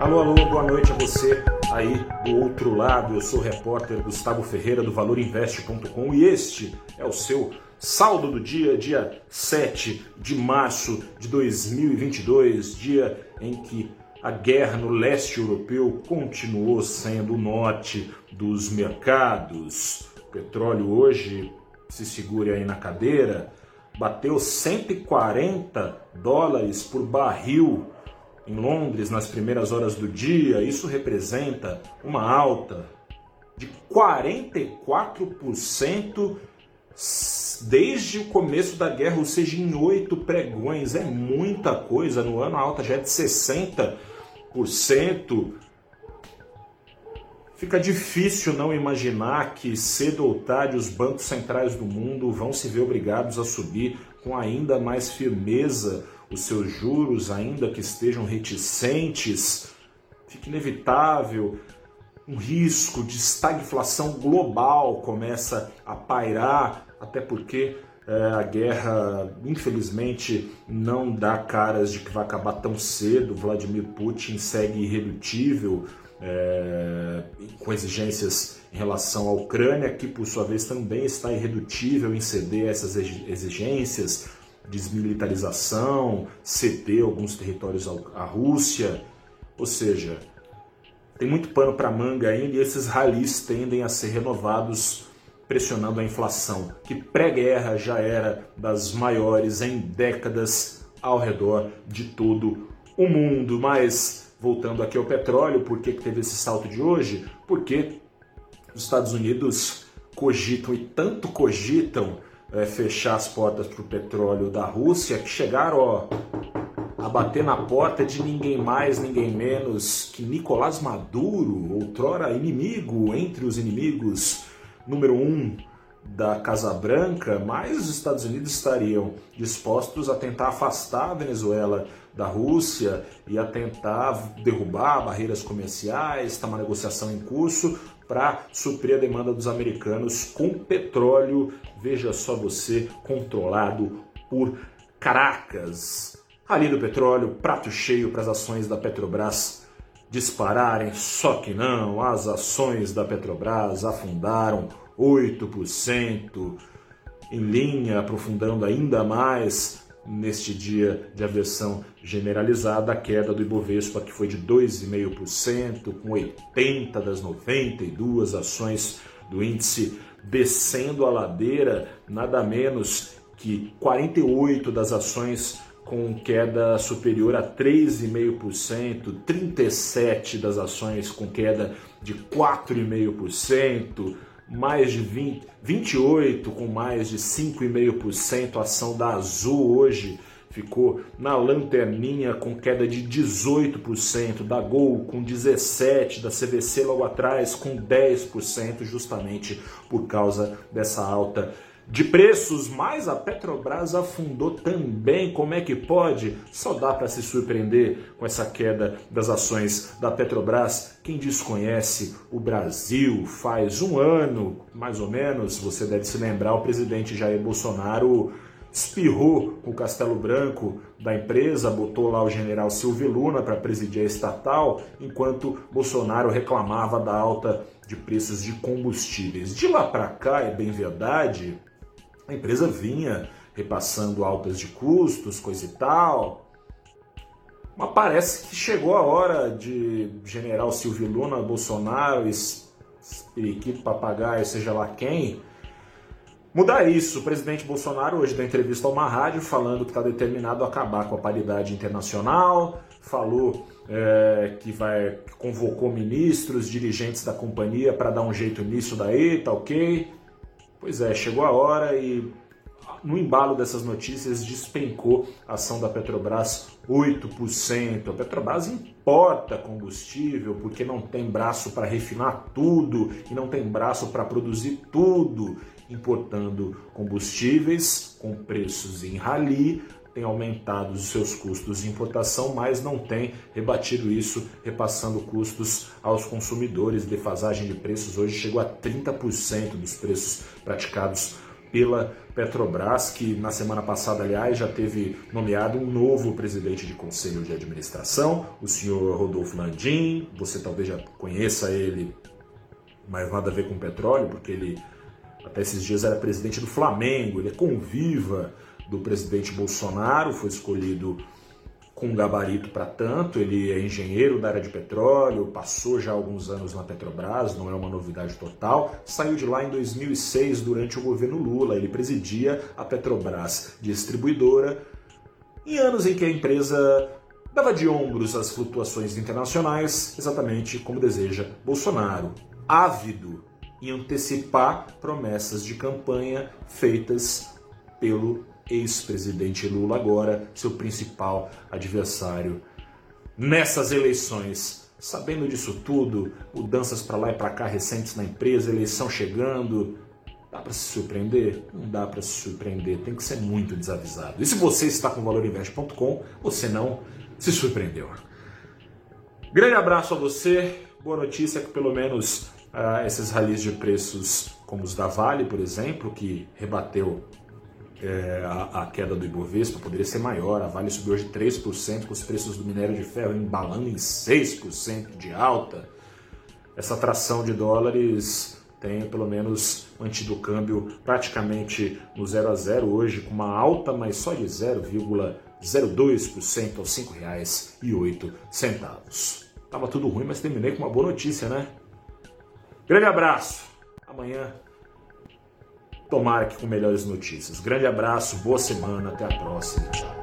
Alô, alô, boa noite a você aí do outro lado. Eu sou o repórter Gustavo Ferreira do ValorInvest.com e este é o seu saldo do dia, dia 7 de março de 2022, dia em que a guerra no leste europeu continuou sendo o norte dos mercados. O petróleo hoje, se segure aí na cadeira, bateu 140 dólares por barril em Londres nas primeiras horas do dia, isso representa uma alta de 44% desde o começo da guerra, ou seja, em oito pregões. É muita coisa. No ano a alta já é de 60%. Fica difícil não imaginar que cedo ou tarde os bancos centrais do mundo vão se ver obrigados a subir com ainda mais firmeza os seus juros, ainda que estejam reticentes, fica inevitável um risco de estagflação global começa a pairar, até porque é, a guerra, infelizmente, não dá caras de que vai acabar tão cedo. Vladimir Putin segue irredutível é, com exigências em relação à Ucrânia, que por sua vez também está irredutível em ceder a essas exigências desmilitarização, ceder alguns territórios à Rússia. Ou seja, tem muito pano para manga ainda e esses ralis tendem a ser renovados pressionando a inflação, que pré-guerra já era das maiores em décadas ao redor de todo o mundo. Mas voltando aqui ao petróleo, por que, que teve esse salto de hoje? Porque os Estados Unidos cogitam e tanto cogitam é, fechar as portas para o petróleo da Rússia, que chegaram ó, a bater na porta de ninguém mais, ninguém menos que Nicolás Maduro, outrora inimigo entre os inimigos número um da Casa Branca, mas os Estados Unidos estariam dispostos a tentar afastar a Venezuela da Rússia e a tentar derrubar barreiras comerciais, está uma negociação em curso para suprir a demanda dos americanos com petróleo, veja só você, controlado por Caracas. Ali do petróleo, prato cheio para as ações da Petrobras dispararem, só que não, as ações da Petrobras afundaram 8%, em linha, aprofundando ainda mais neste dia de aversão generalizada, a queda do Ibovespa, que foi de 2,5%, com 80 das 92 ações do índice descendo a ladeira, nada menos que 48 das ações com queda superior a 3,5%, 37 das ações com queda de 4,5%, mais de 20, 28 com mais de 5,5%. A ação da Azul hoje ficou na lanterninha com queda de 18%, da Gol com 17%, da CVC logo atrás com 10%, justamente por causa dessa alta de preços, mas a Petrobras afundou também. Como é que pode? Só dá para se surpreender com essa queda das ações da Petrobras. Quem desconhece o Brasil faz um ano, mais ou menos, você deve se lembrar, o presidente Jair Bolsonaro espirrou com o Castelo Branco da empresa, botou lá o general Silvio Luna para presidir a estatal, enquanto Bolsonaro reclamava da alta de preços de combustíveis. De lá para cá, é bem verdade, a empresa vinha repassando altas de custos, coisa e tal. Mas parece que chegou a hora de general Silvio Luna, Bolsonaro, Periquito, Papagaio, seja lá quem, mudar isso. O presidente Bolsonaro hoje deu entrevista a uma rádio falando que está determinado a acabar com a paridade internacional, falou é, que vai que convocou ministros, dirigentes da companhia para dar um jeito nisso daí, tá ok? Pois é, chegou a hora e no embalo dessas notícias despencou a ação da Petrobras 8%. A Petrobras importa combustível porque não tem braço para refinar tudo e não tem braço para produzir tudo, importando combustíveis com preços em rali, tem aumentado os seus custos de importação, mas não tem rebatido isso, repassando custos aos consumidores. Defasagem de preços hoje chegou a 30% dos preços praticados pela Petrobras, que na semana passada, aliás, já teve nomeado um novo presidente de conselho de administração, o senhor Rodolfo Landim. Você talvez já conheça ele, mas nada a ver com petróleo, porque ele até esses dias era presidente do Flamengo, ele é conviva do presidente Bolsonaro, foi escolhido com gabarito para tanto, ele é engenheiro da área de petróleo, passou já alguns anos na Petrobras, não é uma novidade total. Saiu de lá em 2006 durante o governo Lula, ele presidia a Petrobras distribuidora. Em anos em que a empresa dava de ombros às flutuações internacionais, exatamente como deseja Bolsonaro, ávido em antecipar promessas de campanha feitas pelo ex-presidente Lula, agora seu principal adversário nessas eleições. Sabendo disso tudo, mudanças para lá e para cá recentes na empresa, eleição chegando, dá para se surpreender? Não dá para se surpreender, tem que ser muito desavisado. E se você está com valorinvest.com, você não se surpreendeu. Grande abraço a você. Boa notícia que pelo menos uh, esses ralis de preços, como os da Vale, por exemplo, que rebateu é, a, a, queda do Ibovespa poderia ser maior. A Vale subiu hoje 3%, com os preços do minério de ferro embalando em 6% de alta. Essa atração de dólares tem pelo menos mantido o câmbio praticamente no 0 a 0 hoje, com uma alta, mas só de 0,02% aos R$ 5,08. Tava tudo ruim, mas terminei com uma boa notícia, né? Grande abraço. Amanhã Tomara que com melhores notícias. Grande abraço, boa semana, até a próxima. Tchau.